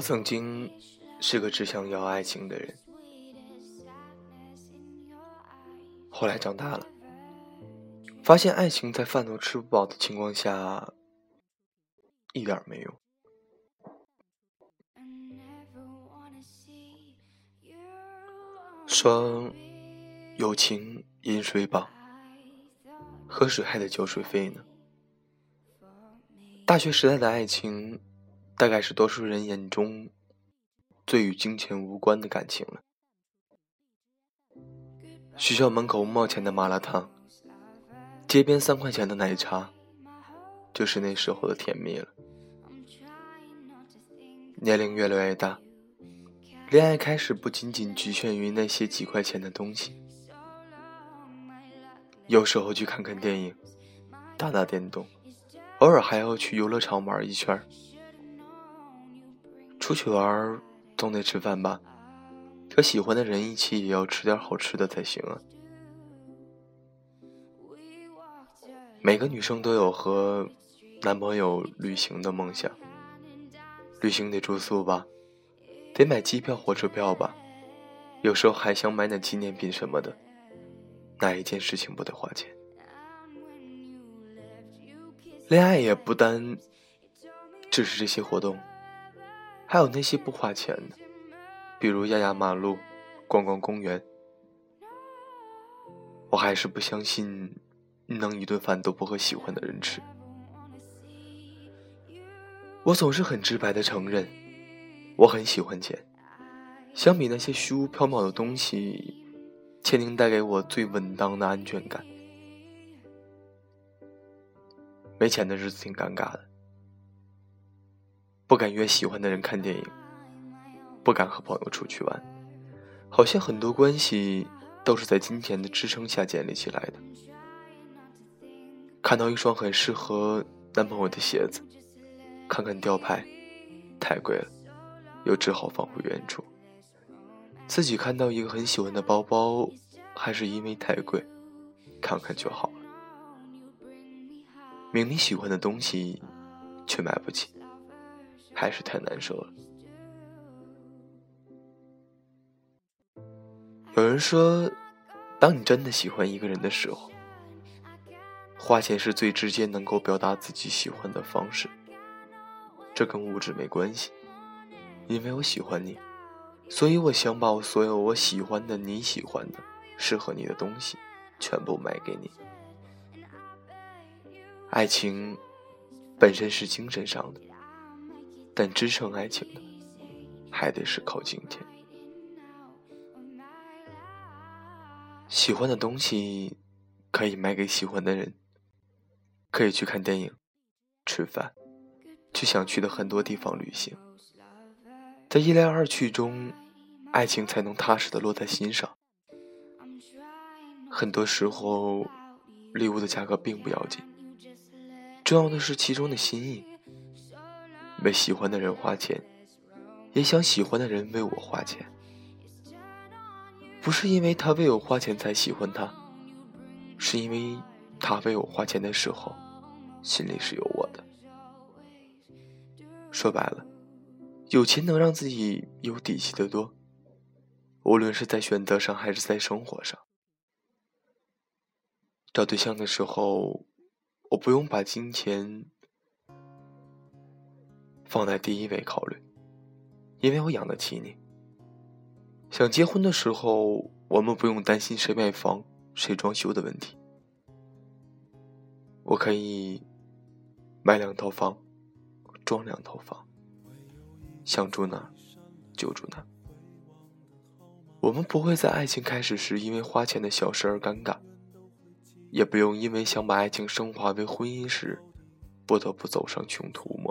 我曾经是个只想要爱情的人，后来长大了，发现爱情在饭都吃不饱的情况下，一点没用。说友情饮水饱，喝水还得交水费呢。大学时代的爱情，大概是多数人眼中最与金钱无关的感情了。学校门口五毛钱的麻辣烫，街边三块钱的奶茶，就是那时候的甜蜜了。年龄越来越大，恋爱开始不仅仅局限于那些几块钱的东西，有时候去看看电影，打打电动，偶尔还要去游乐场玩一圈儿。出去玩总得吃饭吧，和喜欢的人一起也要吃点好吃的才行啊。每个女生都有和男朋友旅行的梦想，旅行得住宿吧，得买机票、火车票吧，有时候还想买点纪念品什么的。哪一件事情不得花钱？恋爱也不单只是这些活动，还有那些不花钱的，比如压压马路、逛逛公园。我还是不相信能一顿饭都不和喜欢的人吃。我总是很直白的承认，我很喜欢钱。相比那些虚无缥缈的东西，钱能带给我最稳当的安全感。没钱的日子挺尴尬的，不敢约喜欢的人看电影，不敢和朋友出去玩，好像很多关系都是在金钱的支撑下建立起来的。看到一双很适合男朋友的鞋子，看看吊牌，太贵了，又只好放回原处。自己看到一个很喜欢的包包，还是因为太贵，看看就好了。明明喜欢的东西，却买不起，还是太难受了。有人说，当你真的喜欢一个人的时候，花钱是最直接能够表达自己喜欢的方式。这跟物质没关系，因为我喜欢你，所以我想把我所有我喜欢的、你喜欢的、适合你的东西，全部买给你。爱情本身是精神上的，但支撑爱情的，还得是靠金钱。喜欢的东西可以买给喜欢的人，可以去看电影、吃饭，去想去的很多地方旅行。在一来二去中，爱情才能踏实的落在心上。很多时候，礼物的价格并不要紧，重要的是其中的心意。为喜欢的人花钱，也想喜欢的人为我花钱。不是因为他为我花钱才喜欢他，是因为他为我花钱的时候，心里是有我的。说白了，有钱能让自己有底气的多，无论是在选择上还是在生活上。找对象的时候，我不用把金钱放在第一位考虑，因为我养得起你。想结婚的时候，我们不用担心谁买房、谁装修的问题。我可以买两套房，装两套房，想住哪就住哪。我们不会在爱情开始时因为花钱的小事而尴尬，也不用因为想把爱情升华为婚姻时，不得不走上穷途末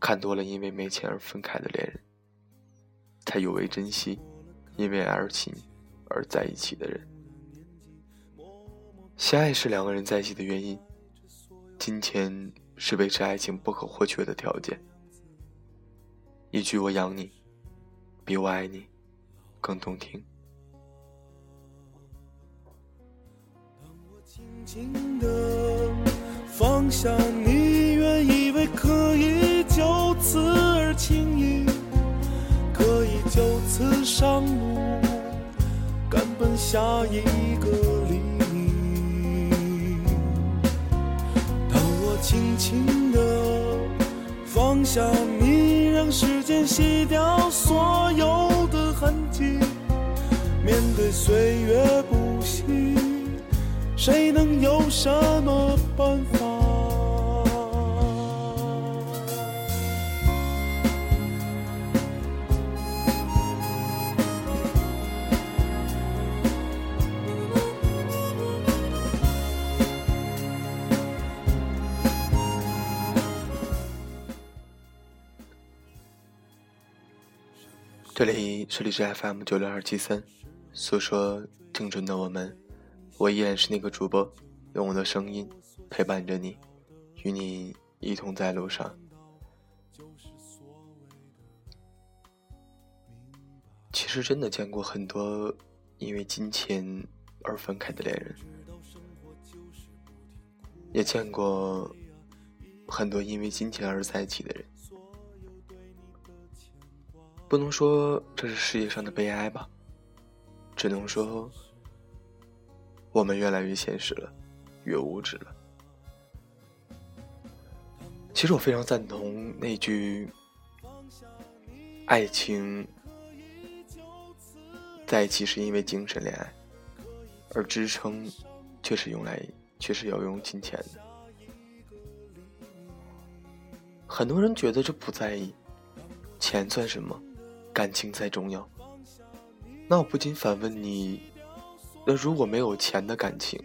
看多了因为没钱而分开的恋人。才有为珍惜，因为爱情而在一起的人。相爱是两个人在一起的原因，金钱是维持爱情不可或缺的条件。一句“我养你”，比我爱你更动听。当我轻轻地放下你，此而轻易，可以就此上路，赶奔下一个黎明。当我轻轻地放下你，让时间洗掉所有的痕迹，面对岁月不息。谁能有什么办法？这里是荔枝 FM 九六二七三，诉说青春的我们。我依然是那个主播，用我的声音陪伴着你，与你一同在路上。其实真的见过很多因为金钱而分开的恋人，也见过很多因为金钱而在一起的人。不能说这是世界上的悲哀吧，只能说。我们越来越现实了，越物质了。其实我非常赞同那句：“爱情在一起是因为精神恋爱，而支撑却是用来却是要用金钱。”很多人觉得这不在意，钱算什么？感情才重要。那我不禁反问你。那如果没有钱的感情，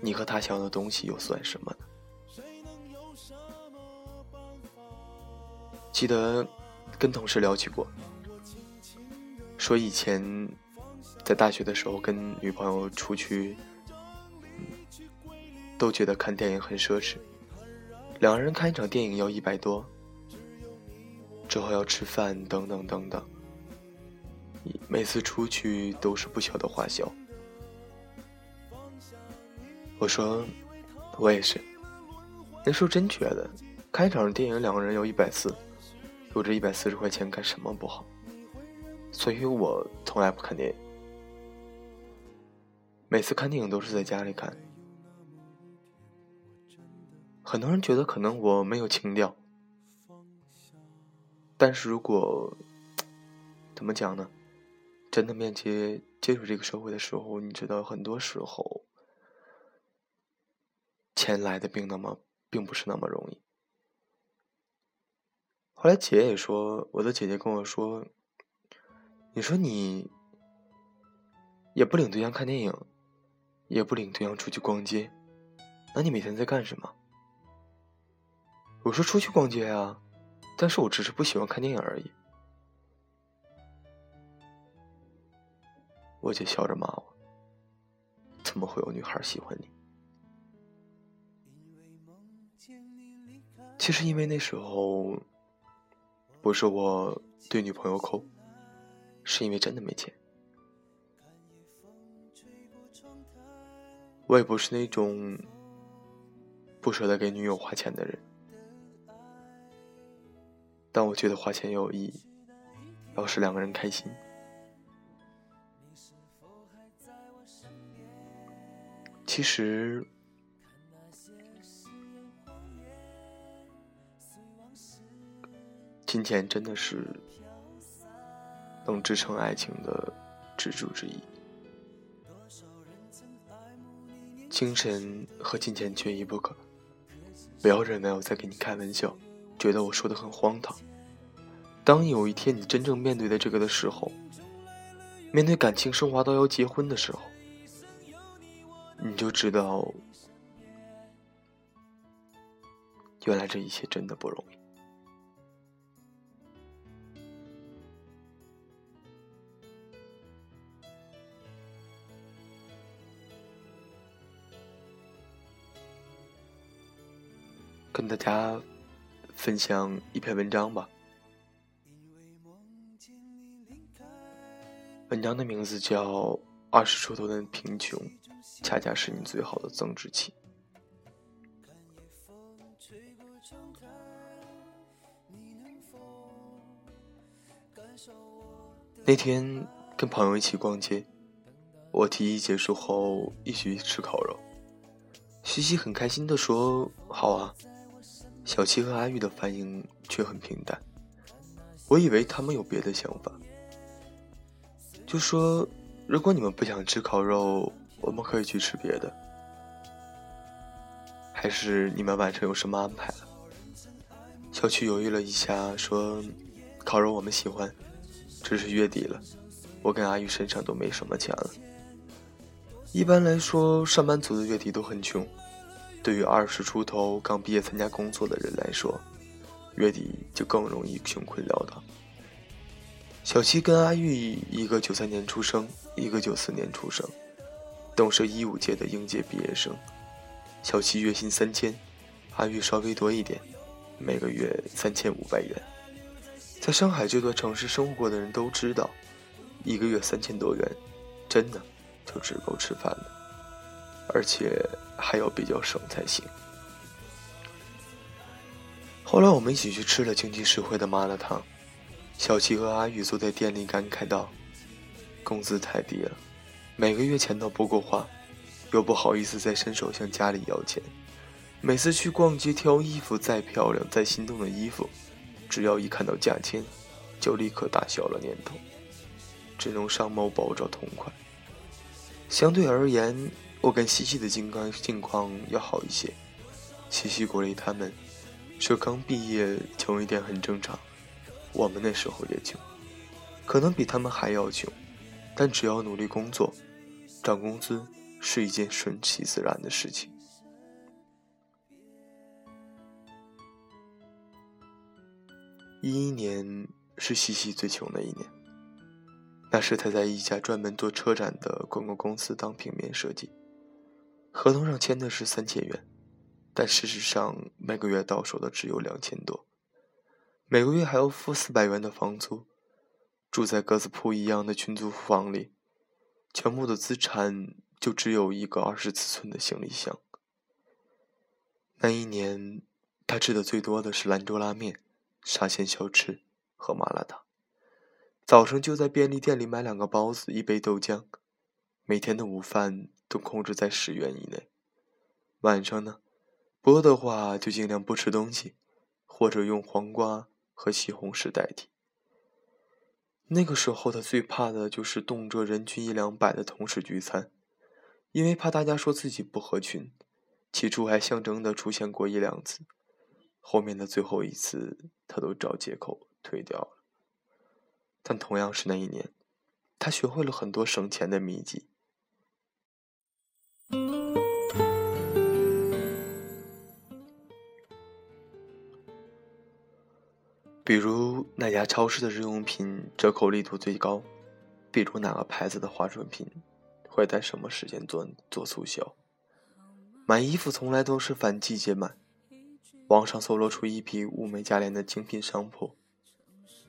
你和他想要的东西又算什么呢？记得跟同事聊起过，说以前在大学的时候跟女朋友出去，都觉得看电影很奢侈，两个人看一场电影要一百多，之后要吃饭等等等等。每次出去都是不小的花销。我说，我也是。那时候真觉得，看一场电影两个人要一百四，有这一百四十块钱干什么不好？所以我从来不看电影。每次看电影都是在家里看。很多人觉得可能我没有情调，但是如果怎么讲呢？真的面接接触这个社会的时候，你知道，很多时候钱来的并那么并不是那么容易。后来姐也说，我的姐姐跟我说：“你说你也不领对象看电影，也不领对象出去逛街，那你每天在干什么？”我说：“出去逛街啊，但是我只是不喜欢看电影而已。”我姐笑着骂我：“怎么会有女孩喜欢你？”其实因为那时候不是我对女朋友抠，是因为真的没钱。我也不是那种不舍得给女友花钱的人，但我觉得花钱有意义，要使两个人开心。其实，金钱真的是能支撑爱情的支柱之一。精神和金钱缺一不可。不要认为我在给你开玩笑，觉得我说的很荒唐。当有一天你真正面对的这个的时候，面对感情升华到要结婚的时候。你就知道，原来这一切真的不容易。跟大家分享一篇文章吧。文章的名字叫《二十出头的贫穷，恰恰是你最好的增值期》。那天跟朋友一起逛街，我提议结束后一起吃烤肉。西西很开心地说：“好啊。”小七和阿玉的反应却很平淡。我以为他们有别的想法，就说：“如果你们不想吃烤肉，我们可以去吃别的。还是你们晚上有什么安排了？”小七犹豫了一下，说：“烤肉我们喜欢。”只是月底了，我跟阿玉身上都没什么钱了。一般来说，上班族的月底都很穷。对于二十出头刚毕业参加工作的人来说，月底就更容易穷困潦倒。小七跟阿玉一个九三年出生，一个九四年出生，都是一五届的应届毕业生。小七月薪三千，阿玉稍微多一点，每个月三千五百元。在上海这座城市生活过的人都知道，一个月三千多元，真的就只够吃饭了，而且还要比较省才行。后来我们一起去吃了经济实惠的麻辣烫，小七和阿宇坐在店里感慨道：“工资太低了，每个月钱都不够花，又不好意思再伸手向家里要钱。每次去逛街挑衣服，再漂亮再心动的衣服。”只要一看到价钱，就立刻打消了念头，只能上某宝找痛快。相对而言，我跟西西的境况境况要好一些。西西鼓励他们说：“刚毕业穷一点很正常，我们那时候也穷，可能比他们还要穷，但只要努力工作，涨工资是一件顺其自然的事情。”一一年是西西最穷的一年。那时他在一家专门做车展的广告公司当平面设计，合同上签的是三千元，但事实上每个月到手的只有两千多，每个月还要付四百元的房租，住在鸽子铺一样的群租房里，全部的资产就只有一个二十四寸的行李箱。那一年，他吃的最多的是兰州拉面。沙县小吃和麻辣烫，早上就在便利店里买两个包子，一杯豆浆，每天的午饭都控制在十元以内。晚上呢，不饿的话就尽量不吃东西，或者用黄瓜和西红柿代替。那个时候他最怕的就是动辄人均一两百的同事聚餐，因为怕大家说自己不合群，起初还象征的出现过一两次。后面的最后一次，他都找借口推掉了。但同样是那一年，他学会了很多省钱的秘籍，比如哪家超市的日用品折扣力度最高，比如哪个牌子的化妆品会在什么时间做做促销。买衣服从来都是反季节买。网上搜罗出一批物美价廉的精品商铺，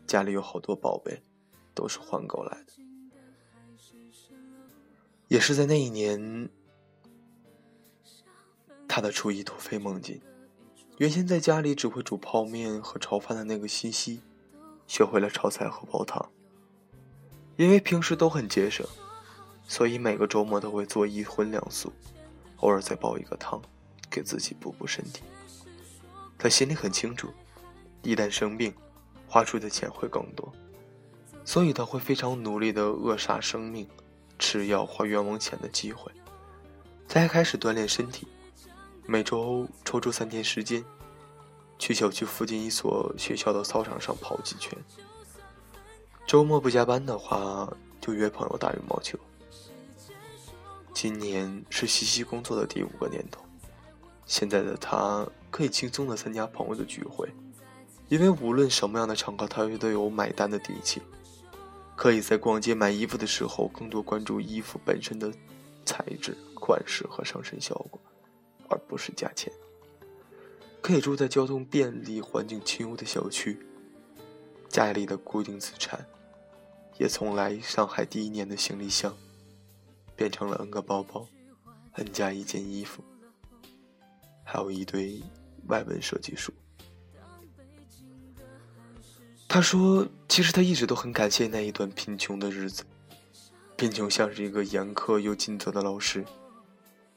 家里有好多宝贝，都是换购来的。也是在那一年，他的厨艺突飞猛进。原先在家里只会煮泡面和炒饭的那个西西，学会了炒菜和煲汤。因为平时都很节省，所以每个周末都会做一荤两素，偶尔再煲一个汤，给自己补补身体。他心里很清楚，一旦生病，花出的钱会更多，所以他会非常努力的扼杀生命，吃药花冤枉钱的机会。他还开始锻炼身体，每周抽出三天时间，去小区附近一所学校的操场上跑几圈。周末不加班的话，就约朋友打羽毛球。今年是西西工作的第五个年头。现在的他可以轻松的参加朋友的聚会，因为无论什么样的场合，他都有买单的底气。可以在逛街买衣服的时候，更多关注衣服本身的材质、款式和上身效果，而不是价钱。可以住在交通便利、环境清幽的小区，家里的固定资产也从来上海第一年的行李箱，变成了 N 个包包，N 加一件衣服，还有一堆外文设计书。他说：“其实他一直都很感谢那一段贫穷的日子，贫穷像是一个严苛又尽责的老师，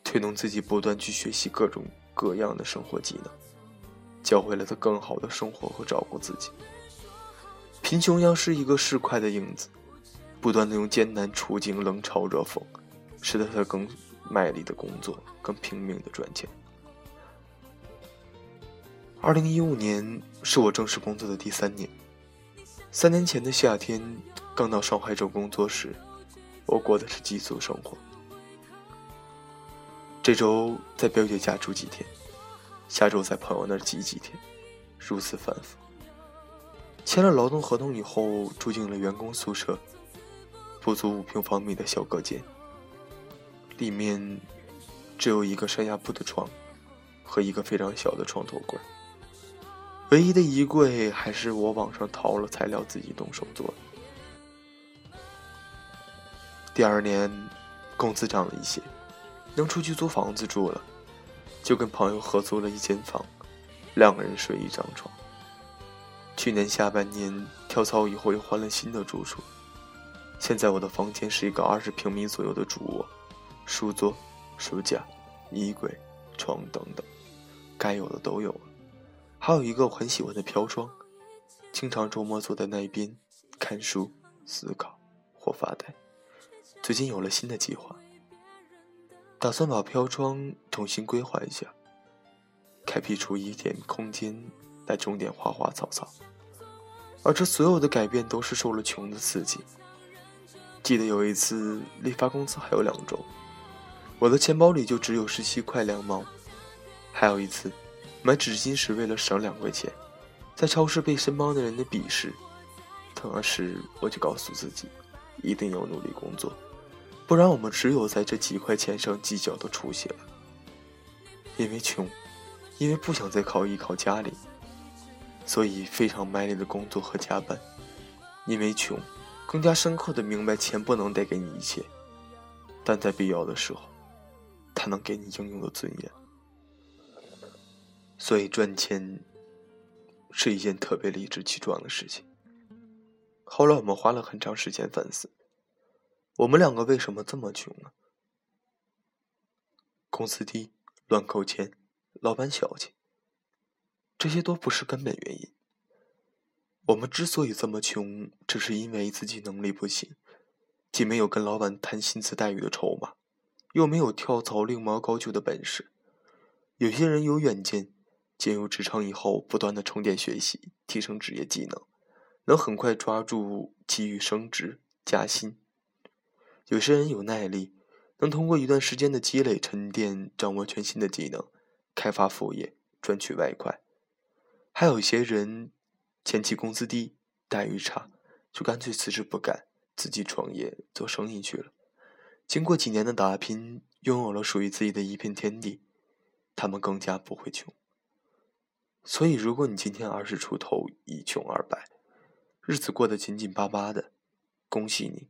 推动自己不断去学习各种各样的生活技能。”教会了他更好的生活和照顾自己。贫穷要是一个市侩的影子，不断的用艰难处境冷嘲热讽，使得他更卖力的工作，更拼命的赚钱。二零一五年是我正式工作的第三年。三年前的夏天，刚到上海州工作时，我过的是寄宿生活。这周在表姐家住几天。下周在朋友那儿挤几天，如此反复。签了劳动合同以后，住进了员工宿舍，不足五平方米的小隔间，里面只有一个上下铺的床和一个非常小的床头柜。唯一的衣柜还是我网上淘了材料自己动手做的。第二年，工资涨了一些，能出去租房子住了。就跟朋友合租了一间房，两个人睡一张床。去年下半年跳槽以后，又换了新的住处。现在我的房间是一个二十平米左右的主卧，书桌、书架、衣柜、床等等，该有的都有了。还有一个我很喜欢的飘窗，经常周末坐在那一边看书、思考或发呆。最近有了新的计划。打算把飘窗重新规划一下，开辟出一点空间来种点花花草草。而这所有的改变都是受了穷的刺激。记得有一次离发工资还有两周，我的钱包里就只有十七块两毛。还有一次，买纸巾时为了省两块钱，在超市被身旁的人的鄙视，当时我就告诉自己，一定要努力工作。不然，我们只有在这几块钱上计较的出息了。因为穷，因为不想再靠依靠家里，所以非常卖力的工作和加班。因为穷，更加深刻的明白钱不能带给你一切，但在必要的时候，它能给你应有的尊严。所以赚钱是一件特别理直气壮的事情。后来我们花了很长时间反思。我们两个为什么这么穷呢？工资低、乱扣钱、老板小气，这些都不是根本原因。我们之所以这么穷，只是因为自己能力不行，既没有跟老板谈薪资待遇的筹码，又没有跳槽另谋高就的本事。有些人有远见，进入职场以后，不断的充电学习，提升职业技能，能很快抓住机遇升职加薪。有些人有耐力，能通过一段时间的积累沉淀，掌握全新的技能，开发副业，赚取外快；还有一些人前期工资低，待遇差，就干脆辞职不干，自己创业做生意去了。经过几年的打拼，拥有了属于自己的一片天地，他们更加不会穷。所以，如果你今天二十出头，一穷二白，日子过得紧紧巴巴的，恭喜你。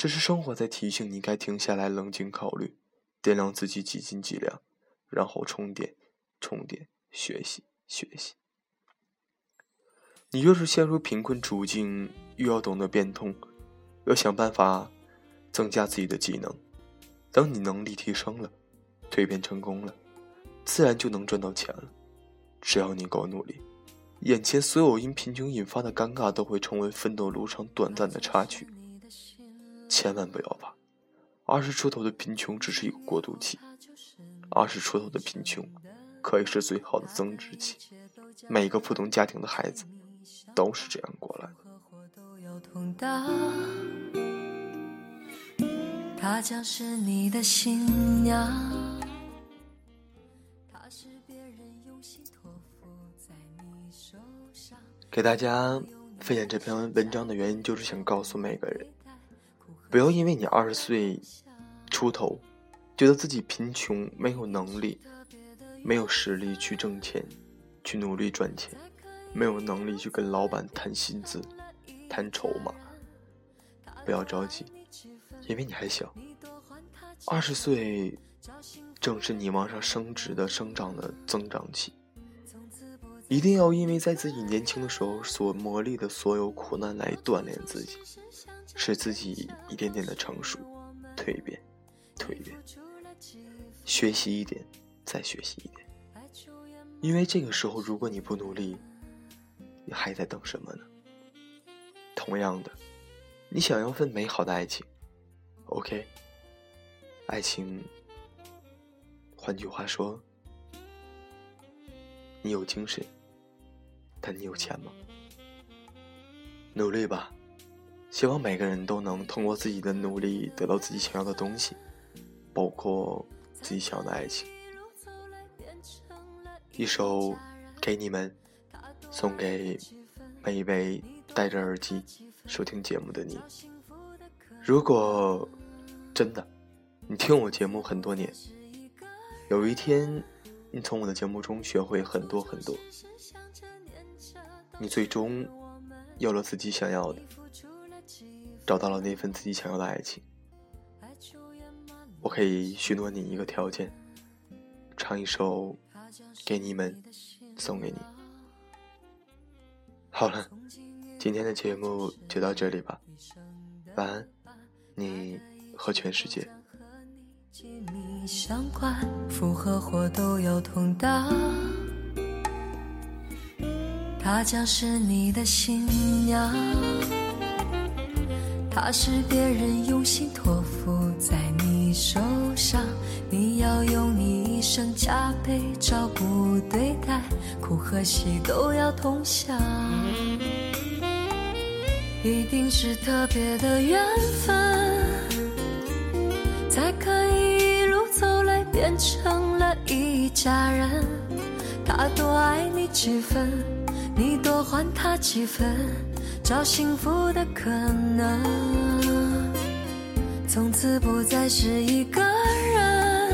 这是生活在提醒你该停下来，冷静考虑，掂量自己几斤几两，然后充电、充电、学习、学习。你越是陷入贫困处境，越要懂得变通，要想办法增加自己的技能。等你能力提升了，蜕变成功了，自然就能赚到钱了。只要你够努力，眼前所有因贫穷引发的尴尬，都会成为奋斗路上短暂的插曲。千万不要怕，二十出头的贫穷只是一个过渡期，二十出头的贫穷可以是最好的增值期。每个普通家庭的孩子都是这样过来的。他将是你的新娘。给大家分享这篇文章的原因，就是想告诉每个人。不要因为你二十岁出头，觉得自己贫穷、没有能力、没有实力去挣钱，去努力赚钱，没有能力去跟老板谈薪资、谈筹码。不要着急，因为你还小。二十岁正是你往上升职的、生长的增长期。一定要因为在自己年轻的时候所磨砺的所有苦难来锻炼自己，使自己一点点的成熟、蜕变、蜕变，学习一点，再学习一点。因为这个时候，如果你不努力，你还在等什么呢？同样的，你想要份美好的爱情，OK？爱情，换句话说，你有精神。但你有钱吗？努力吧，希望每个人都能通过自己的努力得到自己想要的东西，包括自己想要的爱情。一首给你们，送给每一位戴着耳机收听节目的你。如果真的你听我节目很多年，有一天你从我的节目中学会很多很多。你最终有了自己想要的，找到了那份自己想要的爱情。我可以许诺你一个条件，唱一首给你们，送给你。好了，今天的节目就到这里吧，晚安，你和全世界。它将是你的信仰，它是别人用心托付在你手上，你要用你一生加倍照顾对待，苦和喜都要同享，一定是特别的缘分，才可以一路走来变成了一家人。他多爱你几分？你多还他几分，找幸福的可能。从此不再是一个人，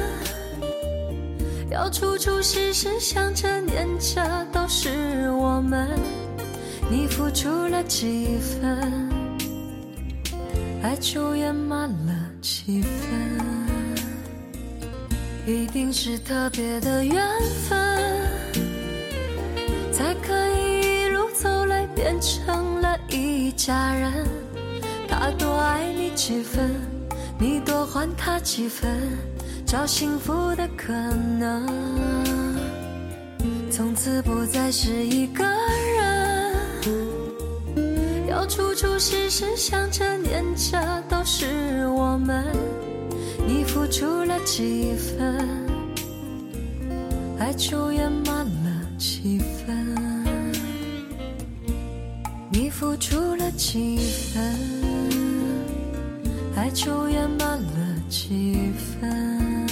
要处处时时想着念着，都是我们。你付出了几分，爱就圆满了几分。一定是特别的缘分，才可以一路走来。变成家人，他多爱你几分，你多还他几分，找幸福的可能。从此不再是一个人，要处处时时想着念着，都是我们。你付出了几分，爱就圆满了几分。付出了几分爱就圆满了几分。